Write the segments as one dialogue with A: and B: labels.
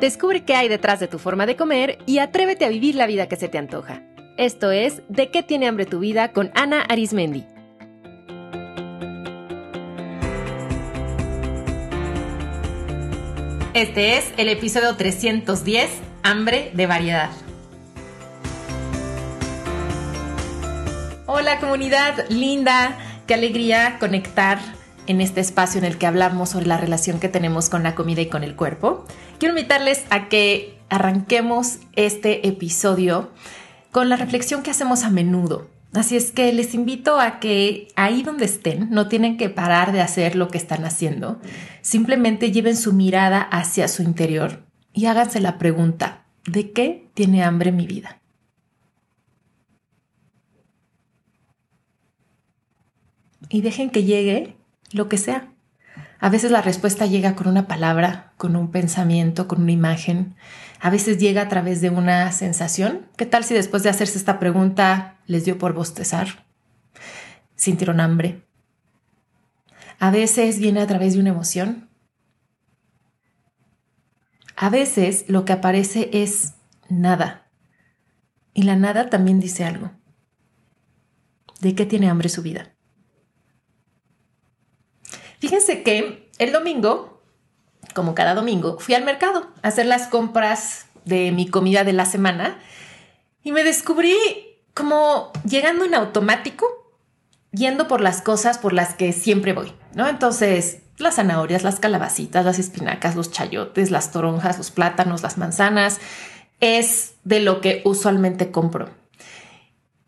A: Descubre qué hay detrás de tu forma de comer y atrévete a vivir la vida que se te antoja. Esto es De qué tiene hambre tu vida con Ana Arismendi.
B: Este es el episodio 310, Hambre de Variedad. Hola comunidad linda, qué alegría conectar en este espacio en el que hablamos sobre la relación que tenemos con la comida y con el cuerpo. Quiero invitarles a que arranquemos este episodio con la reflexión que hacemos a menudo. Así es que les invito a que ahí donde estén no tienen que parar de hacer lo que están haciendo. Simplemente lleven su mirada hacia su interior y háganse la pregunta, ¿de qué tiene hambre mi vida? Y dejen que llegue lo que sea. A veces la respuesta llega con una palabra, con un pensamiento, con una imagen. A veces llega a través de una sensación. ¿Qué tal si después de hacerse esta pregunta les dio por bostezar? ¿Sintieron hambre? A veces viene a través de una emoción. A veces lo que aparece es nada. Y la nada también dice algo. ¿De qué tiene hambre su vida? Fíjense que el domingo, como cada domingo, fui al mercado a hacer las compras de mi comida de la semana y me descubrí como llegando en automático, yendo por las cosas por las que siempre voy, ¿no? Entonces, las zanahorias, las calabacitas, las espinacas, los chayotes, las toronjas, los plátanos, las manzanas, es de lo que usualmente compro.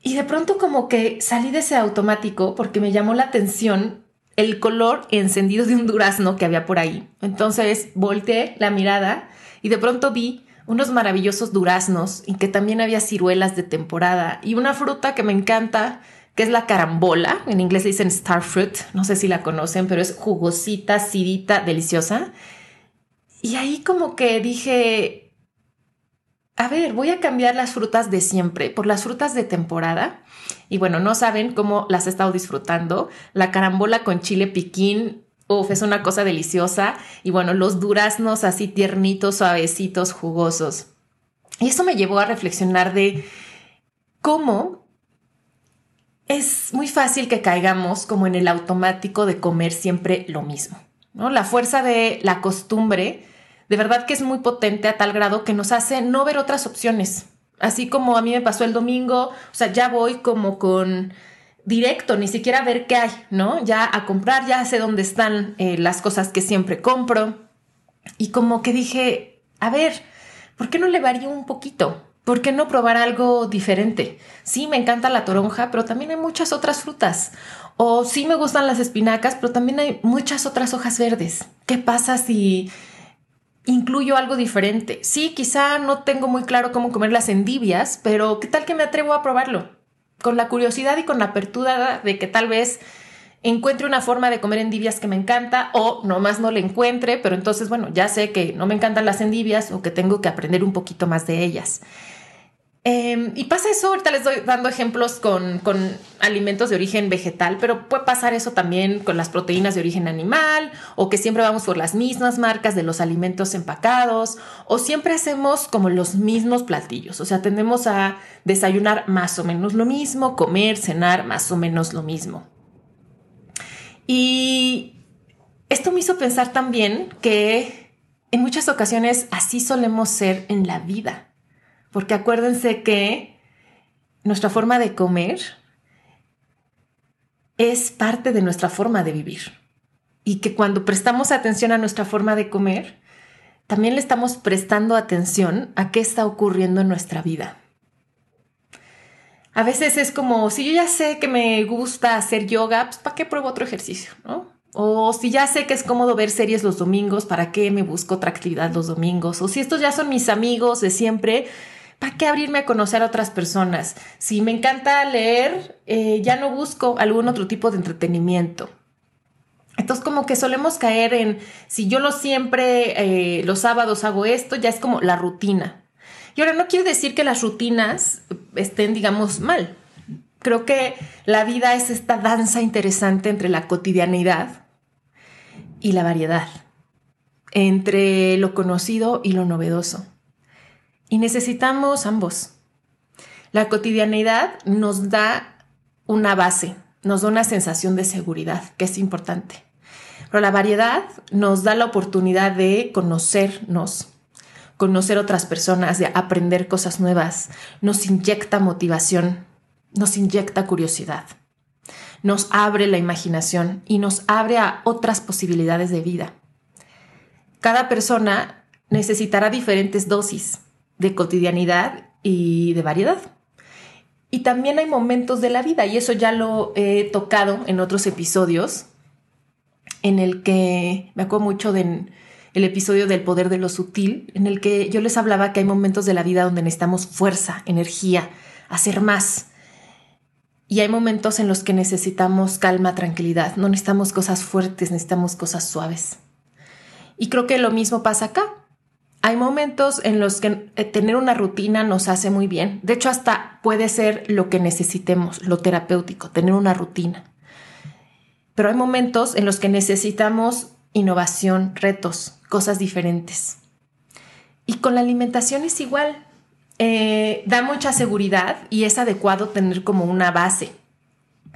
B: Y de pronto como que salí de ese automático porque me llamó la atención el color encendido de un durazno que había por ahí. Entonces volteé la mirada y de pronto vi unos maravillosos duraznos y que también había ciruelas de temporada y una fruta que me encanta que es la carambola, en inglés dicen star fruit, no sé si la conocen, pero es jugosita, acidita, deliciosa. Y ahí como que dije, a ver, voy a cambiar las frutas de siempre por las frutas de temporada y bueno, no saben cómo las he estado disfrutando. La carambola con chile piquín, uff, es una cosa deliciosa. Y bueno, los duraznos así tiernitos, suavecitos, jugosos. Y eso me llevó a reflexionar de cómo es muy fácil que caigamos como en el automático de comer siempre lo mismo. ¿no? La fuerza de la costumbre, de verdad que es muy potente a tal grado que nos hace no ver otras opciones. Así como a mí me pasó el domingo, o sea, ya voy como con directo, ni siquiera a ver qué hay, ¿no? Ya a comprar, ya sé dónde están eh, las cosas que siempre compro. Y como que dije, a ver, ¿por qué no le varío un poquito? ¿Por qué no probar algo diferente? Sí, me encanta la toronja, pero también hay muchas otras frutas. O sí me gustan las espinacas, pero también hay muchas otras hojas verdes. ¿Qué pasa si incluyo algo diferente. Sí, quizá no tengo muy claro cómo comer las endivias, pero ¿qué tal que me atrevo a probarlo? Con la curiosidad y con la apertura de que tal vez encuentre una forma de comer endivias que me encanta o nomás no le encuentre, pero entonces, bueno, ya sé que no me encantan las endivias o que tengo que aprender un poquito más de ellas. Em, y pasa eso, ahorita les doy dando ejemplos con, alimentos de origen vegetal, pero puede pasar eso también con las proteínas de origen animal, o que siempre vamos por las mismas marcas de los alimentos empacados, o siempre hacemos como los mismos platillos, o sea, tendemos a desayunar más o menos lo mismo, comer, cenar más o menos lo mismo. Y esto me hizo pensar también que en muchas ocasiones así solemos ser en la vida porque acuérdense que nuestra forma de comer es parte de nuestra forma de vivir. Y que cuando prestamos atención a nuestra forma de comer, también le estamos prestando atención a qué está ocurriendo en nuestra vida. A veces es como, si yo ya sé que me gusta hacer yoga, pues ¿para qué pruebo otro ejercicio? O si ya sé que es cómodo ver series los domingos, ¿para qué me busco otra actividad los domingos? O si estos ya son mis amigos de siempre, ¿para qué abrirme a conocer a otras personas? Si me encanta leer, eh, ya no busco algún otro tipo de entretenimiento. Entonces como que solemos caer en, si yo lo siempre, eh, los sábados hago esto, ya es como la rutina. Y ahora no quiere decir que las rutinas estén, digamos, mal. Creo que la vida es esta danza interesante entre la cotidianidad y la variedad. entre lo conocido y lo novedoso. Y necesitamos ambos. La cotidianidad nos da una base, nos da una sensación de seguridad, que es importante. Pero la variedad nos da la oportunidad de conocernos, conocer otras personas, de aprender cosas nuevas, nos inyecta motivación, nos inyecta curiosidad, nos abre la imaginación y nos abre a otras posibilidades de vida. Cada persona necesitará diferentes dosis de cotidianidad y de variedad. Y también hay momentos de la vida, y eso ya lo he tocado en otros episodios, en el que me acuerdo mucho del el episodio del poder de lo sutil, en el que yo les hablaba que hay momentos de la vida donde necesitamos fuerza, energía, hacer más. Y hay momentos en los que necesitamos calma, tranquilidad. No necesitamos cosas fuertes, necesitamos cosas suaves. Y creo que lo mismo pasa acá. Hay momentos en los que eh, tener una rutina nos hace muy bien. De hecho, hasta puede ser lo que necesitemos, lo terapéutico, tener una rutina. Pero hay momentos en los que necesitamos innovación, retos, cosas diferentes. Y con la alimentación es igual. Eh, da mucha seguridad y es adecuado tener como una base.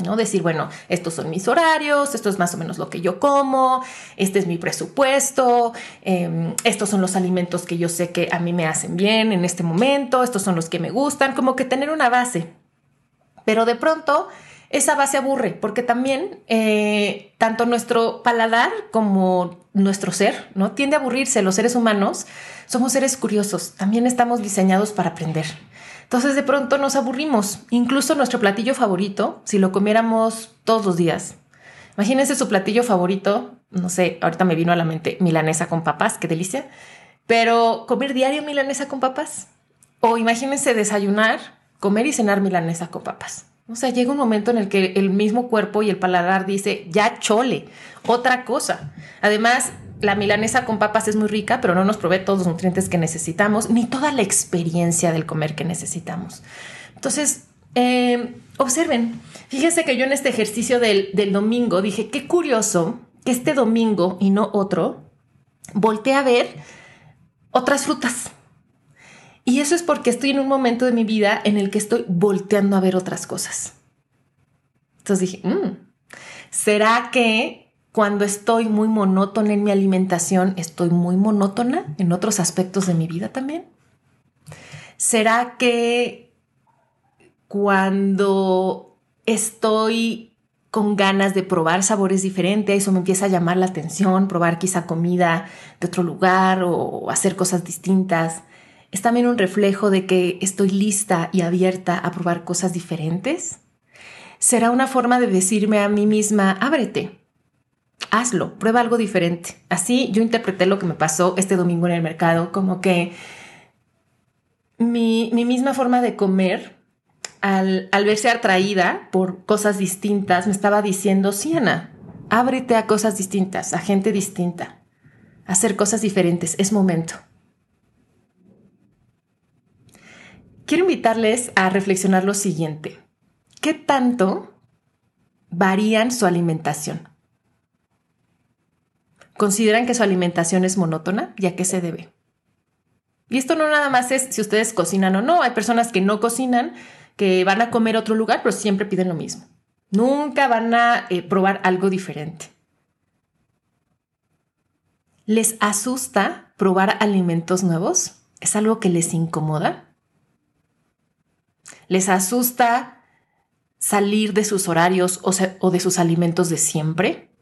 B: ¿No? Decir, bueno, estos son mis horarios, esto es más o menos lo que yo como, este es mi presupuesto, em, estos son los alimentos que yo sé que a mí me hacen bien en este momento, estos son los que me gustan, como que tener una base. Pero de pronto esa base aburre, porque también eh, tanto nuestro paladar como nuestro ser, ¿no? Tiende a aburrirse. Los seres humanos somos seres curiosos, también estamos diseñados para aprender. Entonces de pronto nos aburrimos. Incluso nuestro platillo favorito, si lo comiéramos todos los días. Imagínense su platillo favorito, no sé, ahorita me vino a la mente milanesa con papas, qué delicia. Pero comer diario milanesa con papas. O imagínense desayunar, comer y cenar milanesa con papas. O sea, llega un momento en el que el mismo cuerpo y el paladar dice, ya chole, otra cosa. Además, la milanesa con papas es muy rica, pero no nos provee todos los nutrientes que necesitamos, ni toda la experiencia del comer que necesitamos. Entonces, eh, observen, fíjense que yo en este ejercicio del, del domingo dije, qué curioso que este domingo y no otro, volteé a ver otras frutas. Y eso es porque estoy en un momento de mi vida en el que estoy volteando a ver otras cosas. Entonces dije, mm, ¿será que cuando estoy muy monótona en mi alimentación, estoy muy monótona en otros aspectos de mi vida también? ¿Será que cuando estoy con ganas de probar sabores diferentes, eso me empieza a llamar la atención, probar quizá comida de otro lugar o hacer cosas distintas, es también un reflejo de que estoy lista y abierta a probar cosas diferentes? ¿Será una forma de decirme a mí misma, ábrete, hazlo, prueba algo diferente. Así yo interpreté lo que me pasó este domingo en el mercado, como que mi, misma forma de comer, al, al, verse atraída por cosas distintas, me estaba diciendo, sí, ábrete a cosas distintas, a gente distinta, a hacer cosas diferentes, es momento. Quiero invitarles a reflexionar lo siguiente. ¿Qué tanto varían su alimentación? ¿Consideran que su alimentación es monótona? ¿Y a qué se debe? Y esto no nada más es si ustedes cocinan o no. Hay personas que no cocinan, que van a comer a otro lugar, pero siempre piden lo mismo. Nunca van a eh, probar algo diferente. ¿Les asusta probar alimentos nuevos? ¿Es algo que les incomoda? ¿Les asusta salir de sus horarios o de sus alimentos de siempre?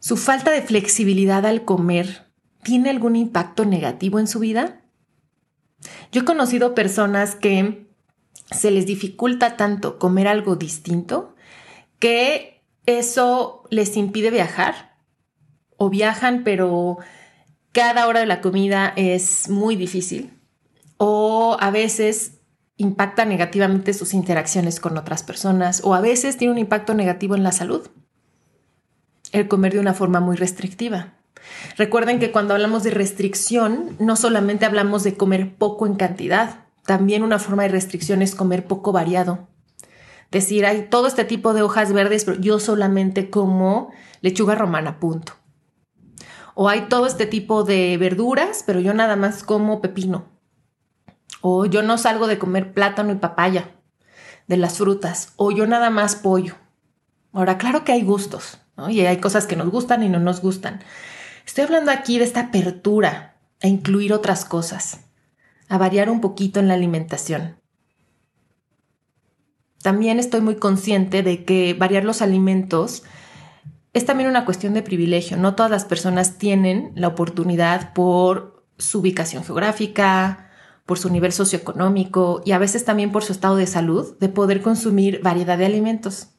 B: ¿Su falta de flexibilidad al comer tiene algún impacto negativo en su vida? Yo he conocido personas que se les dificulta tanto comer algo distinto que eso les impide viajar o viajan pero cada hora de la comida es muy difícil o a veces impacta negativamente sus interacciones con otras personas o a veces tiene un impacto negativo en la salud el comer de una forma muy restrictiva. Recuerden que cuando hablamos de restricción, no solamente hablamos de comer poco en cantidad, también una forma de restricción es comer poco variado. Decir, hay todo este tipo de hojas verdes, pero yo solamente como lechuga romana, punto. O hay todo este tipo de verduras, pero yo nada más como pepino. O yo no salgo de comer plátano y papaya de las frutas. O yo nada más pollo. Ahora, claro que hay gustos, Y hay cosas que nos gustan y no nos gustan. Estoy hablando aquí de esta apertura a incluir otras cosas, a variar un poquito en la alimentación. También estoy muy consciente de que variar los alimentos es también una cuestión de privilegio. No todas las personas tienen la oportunidad por su ubicación geográfica, por su nivel socioeconómico y a veces también por su estado de salud de poder consumir variedad de alimentos.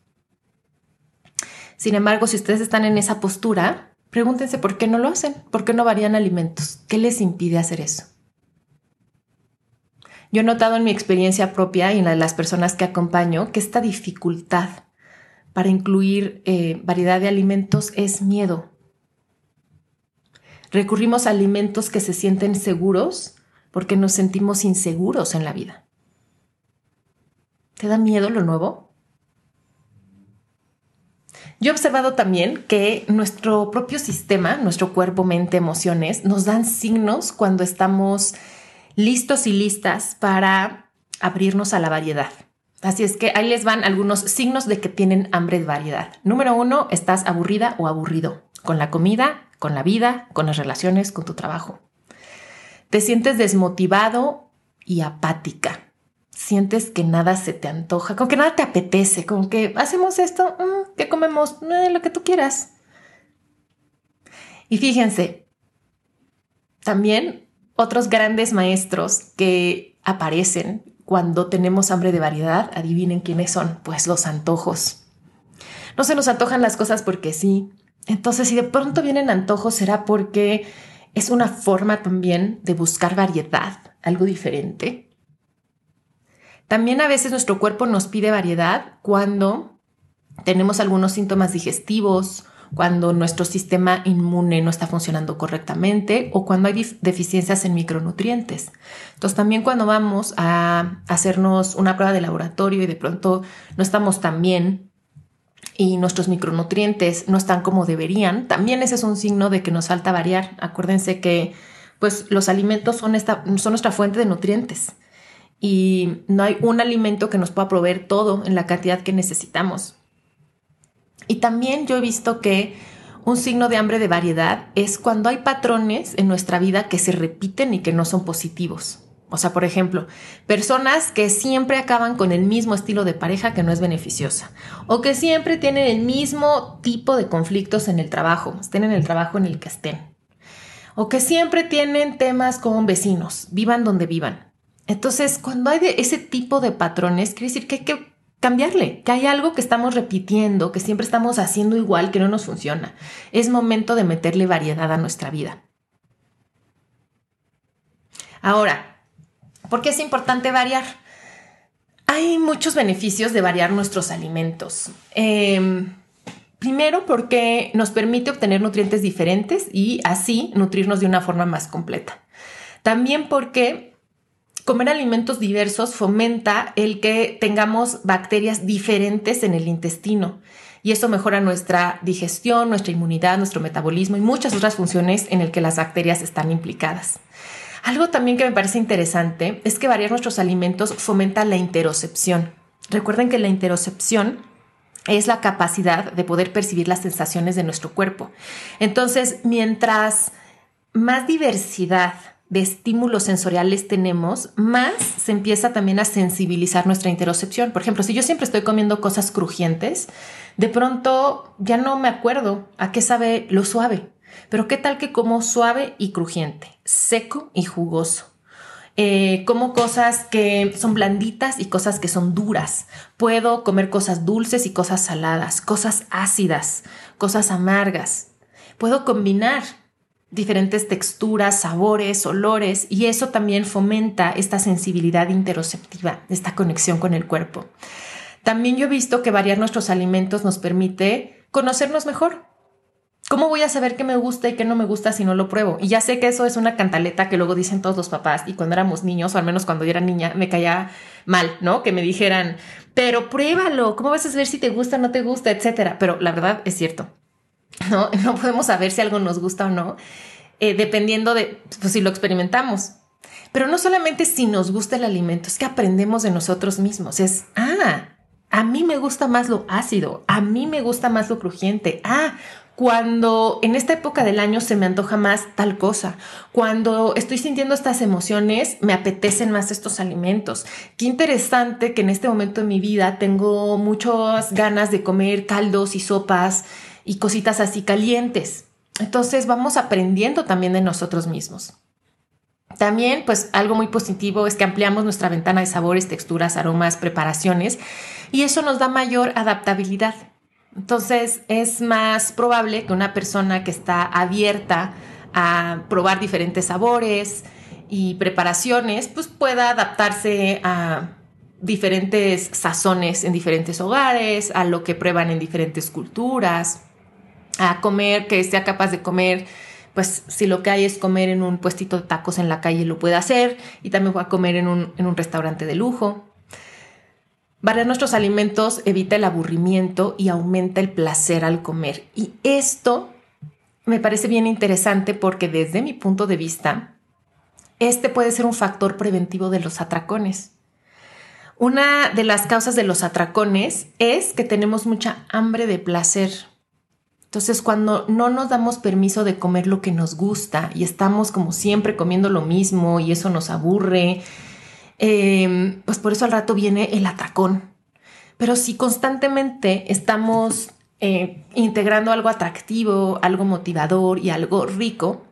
B: Sin embargo, si ustedes están en esa postura, pregúntense por qué no lo hacen, por qué no varían alimentos, qué les impide hacer eso. Yo he notado en mi experiencia propia y en la de las personas que acompaño que esta dificultad para incluir eh, variedad de alimentos es miedo. Recurrimos a alimentos que se sienten seguros porque nos sentimos inseguros en la vida. ¿Te da miedo lo nuevo? Yo he observado también que nuestro propio sistema, nuestro cuerpo, mente, emociones, nos dan signos cuando estamos listos y listas para abrirnos a la variedad. Así es que ahí les van algunos signos de que tienen hambre de variedad. Número uno, estás aburrida o aburrido con la comida, con la vida, con las relaciones, con tu trabajo. Te sientes desmotivado y apática. Sientes que nada se te antoja, como que nada te apetece, como que hacemos esto, mm, ¿qué comemos? Eh, lo que tú quieras. Y fíjense, también otros grandes maestros que aparecen cuando tenemos hambre de variedad, adivinen quiénes son, pues los antojos. No se nos antojan las cosas porque sí. Entonces, si de pronto vienen antojos, será porque es una forma también de buscar variedad, algo diferente. También a veces nuestro cuerpo nos pide variedad cuando tenemos algunos síntomas digestivos cuando nuestro sistema inmune no está funcionando correctamente o cuando hay deficiencias en micronutrientes. Entonces también cuando vamos a hacernos una prueba de laboratorio y de pronto no estamos tan bien y nuestros micronutrientes no están como deberían, también ese es un signo de que nos falta variar. Acuérdense que pues los alimentos son, esta, son nuestra fuente de nutrientes y no hay un alimento que nos pueda proveer todo en la cantidad que necesitamos. Y también yo he visto que un signo de hambre de variedad es cuando hay patrones en nuestra vida que se repiten y que no son positivos. O sea, por ejemplo, personas que siempre acaban con el mismo estilo de pareja que no es beneficiosa. O que siempre tienen el mismo tipo de conflictos en el trabajo, estén en el trabajo en el que estén. O que siempre tienen temas con vecinos, vivan donde vivan. Entonces, cuando hay de ese tipo de patrones, quiere decir que hay que cambiarle, que hay algo que estamos repitiendo, que siempre estamos haciendo igual, que no nos funciona. Es momento de meterle variedad a nuestra vida. Ahora, ¿por qué es importante variar? Hay muchos beneficios de variar nuestros alimentos. Em, primero, porque nos permite obtener nutrientes diferentes y así nutrirnos de una forma más completa. También porque comer alimentos diversos fomenta el que tengamos bacterias diferentes en el intestino y eso mejora nuestra digestión, nuestra inmunidad, nuestro metabolismo y muchas otras funciones en el que las bacterias están implicadas. Algo también que me parece interesante es que variar nuestros alimentos fomenta la interocepción. Recuerden que la interocepción es la capacidad de poder percibir las sensaciones de nuestro cuerpo. Entonces, mientras más diversidad de estímulos sensoriales tenemos, más se empieza también a sensibilizar nuestra interocepción. Por ejemplo, si yo siempre estoy comiendo cosas crujientes, de pronto ya no me acuerdo a qué sabe lo suave. Pero qué tal que como suave y crujiente, seco y jugoso. Eh, como cosas que son blanditas y cosas que son duras. Puedo comer cosas dulces y cosas saladas, cosas ácidas, cosas amargas. Puedo combinar diferentes texturas, sabores, olores, y eso también fomenta esta sensibilidad interoceptiva, esta conexión con el cuerpo. También yo he visto que variar nuestros alimentos nos permite conocernos mejor. ¿Cómo voy a saber qué me gusta y qué no me gusta si no lo pruebo? Y ya sé que eso es una cantaleta que luego dicen todos los papás y cuando éramos niños, o al menos cuando yo era niña, me caía mal, ¿no? Que me dijeran, pero pruébalo, ¿cómo vas a saber si te gusta o no te gusta, etcétera? Pero la verdad es cierto. ¿no? No podemos saber si algo nos gusta o no, eh, dependiendo de pues, si lo experimentamos. Pero no solamente si nos gusta el alimento, es que aprendemos de nosotros mismos. Es, ah, a mí me gusta más lo ácido, a mí me gusta más lo crujiente. Ah, cuando en esta época del año se me antoja más tal cosa, cuando estoy sintiendo estas emociones, me apetecen más estos alimentos. Qué interesante que en este momento de mi vida tengo muchas ganas de comer caldos y sopas y cositas así calientes. Entonces vamos aprendiendo también de nosotros mismos. También, pues algo muy positivo es que ampliamos nuestra ventana de sabores, texturas, aromas, preparaciones y eso nos da mayor adaptabilidad. Entonces es más probable que una persona que está abierta a probar diferentes sabores y preparaciones, pues pueda adaptarse a diferentes sazones en diferentes hogares, a lo que prueban en diferentes culturas, a comer, que sea capaz de comer, pues si lo que hay es comer en un puestito de tacos en la calle, lo puede hacer, y también va a comer en un, en un restaurante de lujo. Variar nuestros alimentos evita el aburrimiento y aumenta el placer al comer. Y esto me parece bien interesante porque desde mi punto de vista, este puede ser un factor preventivo de los atracones. Una de las causas de los atracones es que tenemos mucha hambre de placer. Entonces, cuando no nos damos permiso de comer lo que nos gusta y estamos como siempre comiendo lo mismo y eso nos aburre, Em, pues por eso al rato viene el atracón. Pero si constantemente estamos eh, integrando algo atractivo, algo motivador y algo rico,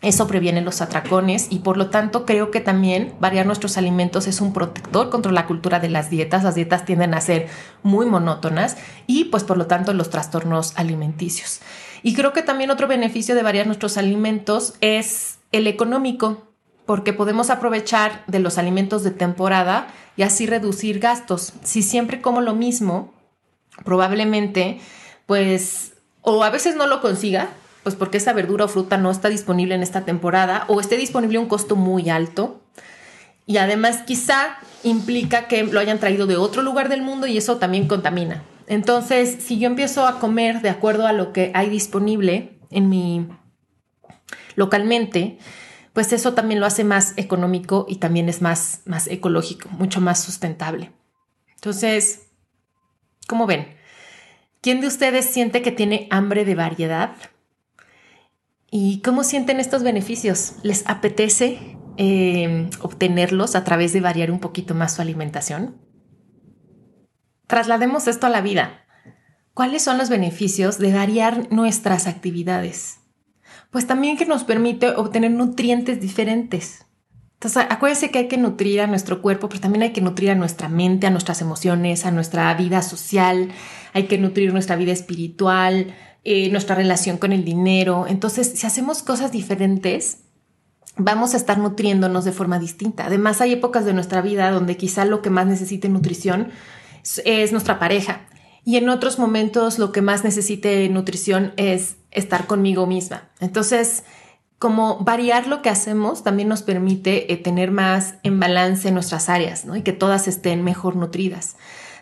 B: eso previene los atracones y por lo tanto creo que también variar nuestros alimentos es un protector contra la cultura de las dietas. Las dietas tienden a ser muy monótonas y pues por lo tanto los trastornos alimenticios. Y creo que también otro beneficio de variar nuestros alimentos es el económico porque podemos aprovechar de los alimentos de temporada y así reducir gastos. Si siempre como lo mismo, probablemente, pues, o a veces no lo consiga, pues porque esa verdura o fruta no está disponible en esta temporada o esté disponible a un costo muy alto. Y además quizá implica que lo hayan traído de otro lugar del mundo y eso también contamina. Entonces, si yo empiezo a comer de acuerdo a lo que hay disponible en mi localmente, pues eso también lo hace más económico y también es más, más ecológico, mucho más sustentable. Entonces, ¿cómo ven? ¿Quién de ustedes siente que tiene hambre de variedad? ¿Y cómo sienten estos beneficios? ¿Les apetece em, obtenerlos a través de variar un poquito más su alimentación? Traslademos esto a la vida. ¿Cuáles son los beneficios de variar nuestras actividades? pues también que nos permite obtener nutrientes diferentes. Entonces, acuérdense que hay que nutrir a nuestro cuerpo, pero también hay que nutrir a nuestra mente, a nuestras emociones, a nuestra vida social, hay que nutrir nuestra vida espiritual, eh, nuestra relación con el dinero. Entonces, si hacemos cosas diferentes, vamos a estar nutriéndonos de forma distinta. Además, hay épocas de nuestra vida donde quizá lo que más necesite nutrición es nuestra pareja. Y en otros momentos lo que más necesite nutrición es estar conmigo misma. Entonces, como variar lo que hacemos también nos permite eh, tener más en balance nuestras áreas ¿no? y que todas estén mejor nutridas.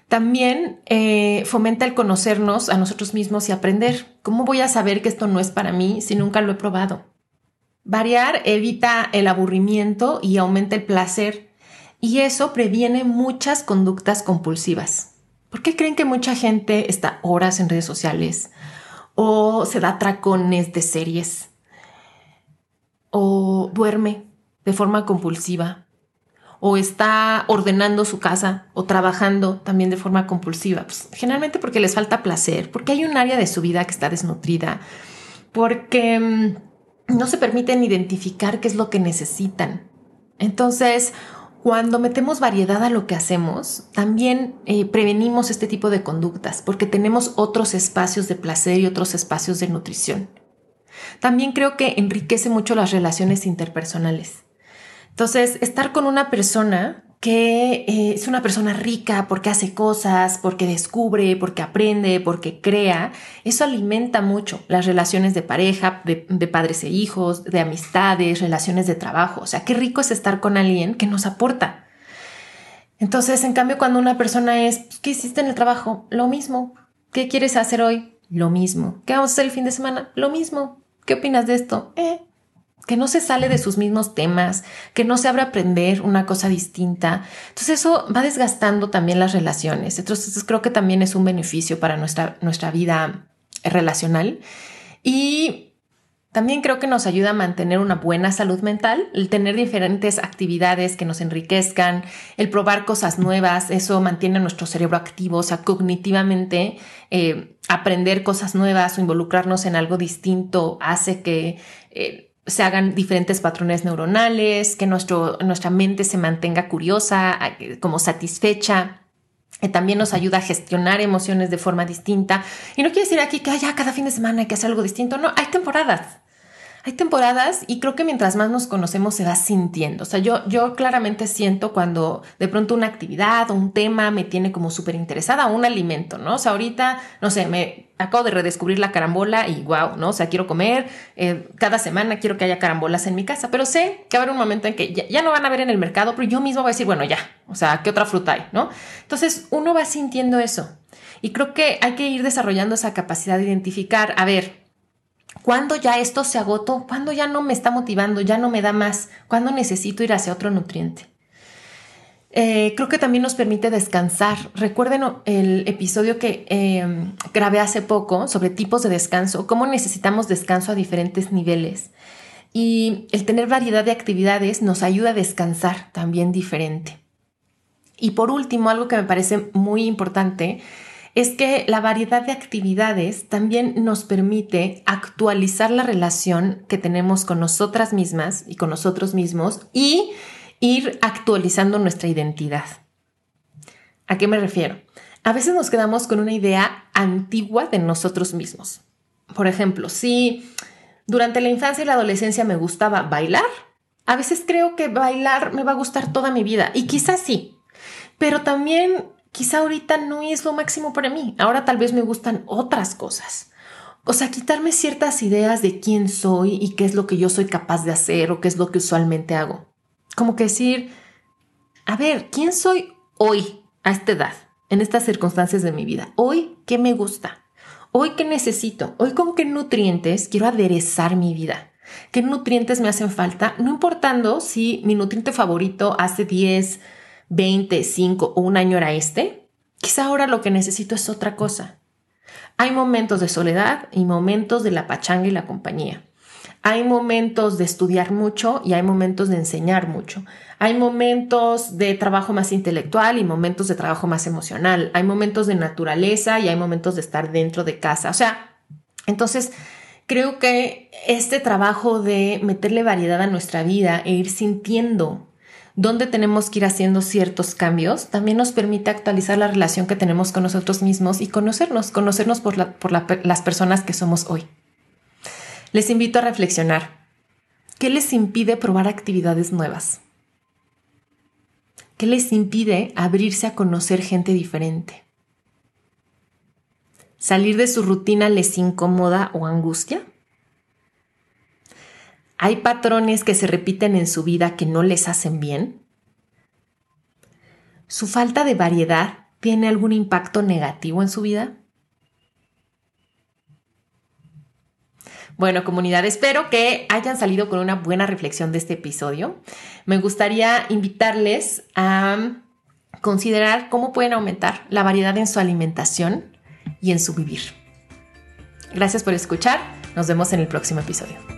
B: También eh, fomenta el conocernos a nosotros mismos y aprender. ¿Cómo voy a saber que esto no es para mí si nunca lo he probado? Variar evita el aburrimiento y aumenta el placer y eso previene muchas conductas compulsivas. ¿Por qué creen que mucha gente está horas en redes sociales o se da tracones de series o duerme de forma compulsiva o está ordenando su casa o trabajando también de forma compulsiva. Pues, generalmente porque les falta placer, porque hay un área de su vida que está desnutrida, porque mm, no se permiten identificar qué es lo que necesitan. Entonces, cuando metemos variedad a lo que hacemos, también eh, prevenimos este tipo de conductas porque tenemos otros espacios de placer y otros espacios de nutrición. También creo que enriquece mucho las relaciones interpersonales. Entonces, estar con una persona que eh, es una persona rica porque hace cosas, porque descubre, porque aprende, porque crea, eso alimenta mucho las relaciones de pareja, de, padres e hijos, de amistades, relaciones de trabajo. O sea, qué rico es estar con alguien que nos aporta. Entonces, en cambio, cuando una persona es, pues, ¿qué hiciste en el trabajo? Lo mismo. ¿Qué quieres hacer hoy? Lo mismo. ¿Qué vamos a hacer el fin de semana? Lo mismo. ¿Qué opinas de esto? Eh, que no se sale de sus mismos temas, que no se abre a aprender una cosa distinta. Entonces eso va desgastando también las relaciones. Entonces creo que también es un beneficio para nuestra, nuestra vida relacional. Y también creo que nos ayuda a mantener una buena salud mental, el tener diferentes actividades que nos enriquezcan, el probar cosas nuevas, eso mantiene nuestro cerebro activo, o sea, cognitivamente eh, aprender cosas nuevas o involucrarnos en algo distinto hace que eh, se hagan diferentes patrones neuronales, que nuestro, nuestra mente se mantenga curiosa, como satisfecha. También nos ayuda a gestionar emociones de forma distinta. Y no quiere decir aquí que haya cada fin de semana hay que hacer algo distinto. No, hay temporadas hay temporadas y creo que mientras más nos conocemos se va sintiendo. O sea, yo, yo claramente siento cuando de pronto una actividad o un tema me tiene como súper interesada, un alimento, ¿no? O sea, ahorita, no sé, me acabo de redescubrir la carambola y wow, ¿no? O sea, quiero comer, eh, cada semana quiero que haya carambolas en mi casa, pero sé que va a haber un momento en que ya, ya no van a ver en el mercado, pero yo mismo voy a decir, bueno, ya, o sea, ¿qué otra fruta hay, ¿no? Entonces, uno va sintiendo eso. Y creo que hay que ir desarrollando esa capacidad de identificar, a ver, ¿Cuándo ya esto se agotó? ¿Cuándo ya no me está motivando? ¿Ya no me da más? ¿Cuándo necesito ir hacia otro nutriente? Eh, creo que también nos permite descansar. Recuerden el episodio que em, grabé hace poco sobre tipos de descanso, cómo necesitamos descanso a diferentes niveles. Y el tener variedad de actividades nos ayuda a descansar también diferente. Y por último, algo que me parece muy importante es que la variedad de actividades también nos permite actualizar la relación que tenemos con nosotras mismas y con nosotros mismos y ir actualizando nuestra identidad. ¿A qué me refiero? A veces nos quedamos con una idea antigua de nosotros mismos. Por ejemplo, si durante la infancia y la adolescencia me gustaba bailar, a veces creo que bailar me va a gustar toda mi vida y quizás sí, pero también quizá ahorita no es lo máximo para mí. Ahora tal vez me gustan otras cosas. O sea, quitarme ciertas ideas de quién soy y qué es lo que yo soy capaz de hacer o qué es lo que usualmente hago. Como que decir, a ver, ¿quién soy hoy a esta edad, en estas circunstancias de mi vida? Hoy, ¿qué me gusta? Hoy, ¿qué necesito? Hoy, ¿con qué nutrientes quiero aderezar mi vida? ¿Qué nutrientes me hacen falta? No importando si mi nutriente favorito hace 10, 25 o un año era este, quizá ahora lo que necesito es otra cosa. Hay momentos de soledad y momentos de la pachanga y la compañía. Hay momentos de estudiar mucho y hay momentos de enseñar mucho. Hay momentos de trabajo más intelectual y momentos de trabajo más emocional. Hay momentos de naturaleza y hay momentos de estar dentro de casa. O sea, entonces creo que este trabajo de meterle variedad a nuestra vida e ir sintiendo dónde tenemos que ir haciendo ciertos cambios, también nos permite actualizar la relación que tenemos con nosotros mismos y conocernos, conocernos por, las personas que somos hoy. Les invito a reflexionar. ¿Qué les impide probar actividades nuevas? ¿Qué les impide abrirse a conocer gente diferente? ¿Salir de su rutina les incomoda o angustia? ¿Hay patrones que se repiten en su vida que no les hacen bien? ¿Su falta de variedad tiene algún impacto negativo en su vida? Bueno, comunidad, espero que hayan salido con una buena reflexión de este episodio. Me gustaría invitarles a considerar cómo pueden aumentar la variedad en su alimentación y en su vivir. Gracias por escuchar. Nos vemos en el próximo episodio.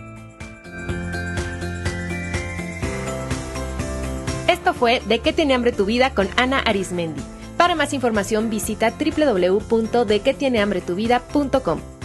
A: Fue De qué tiene hambre tu vida con Ana Arismendi. Para más información visita www.dequetienehambretuvida.com.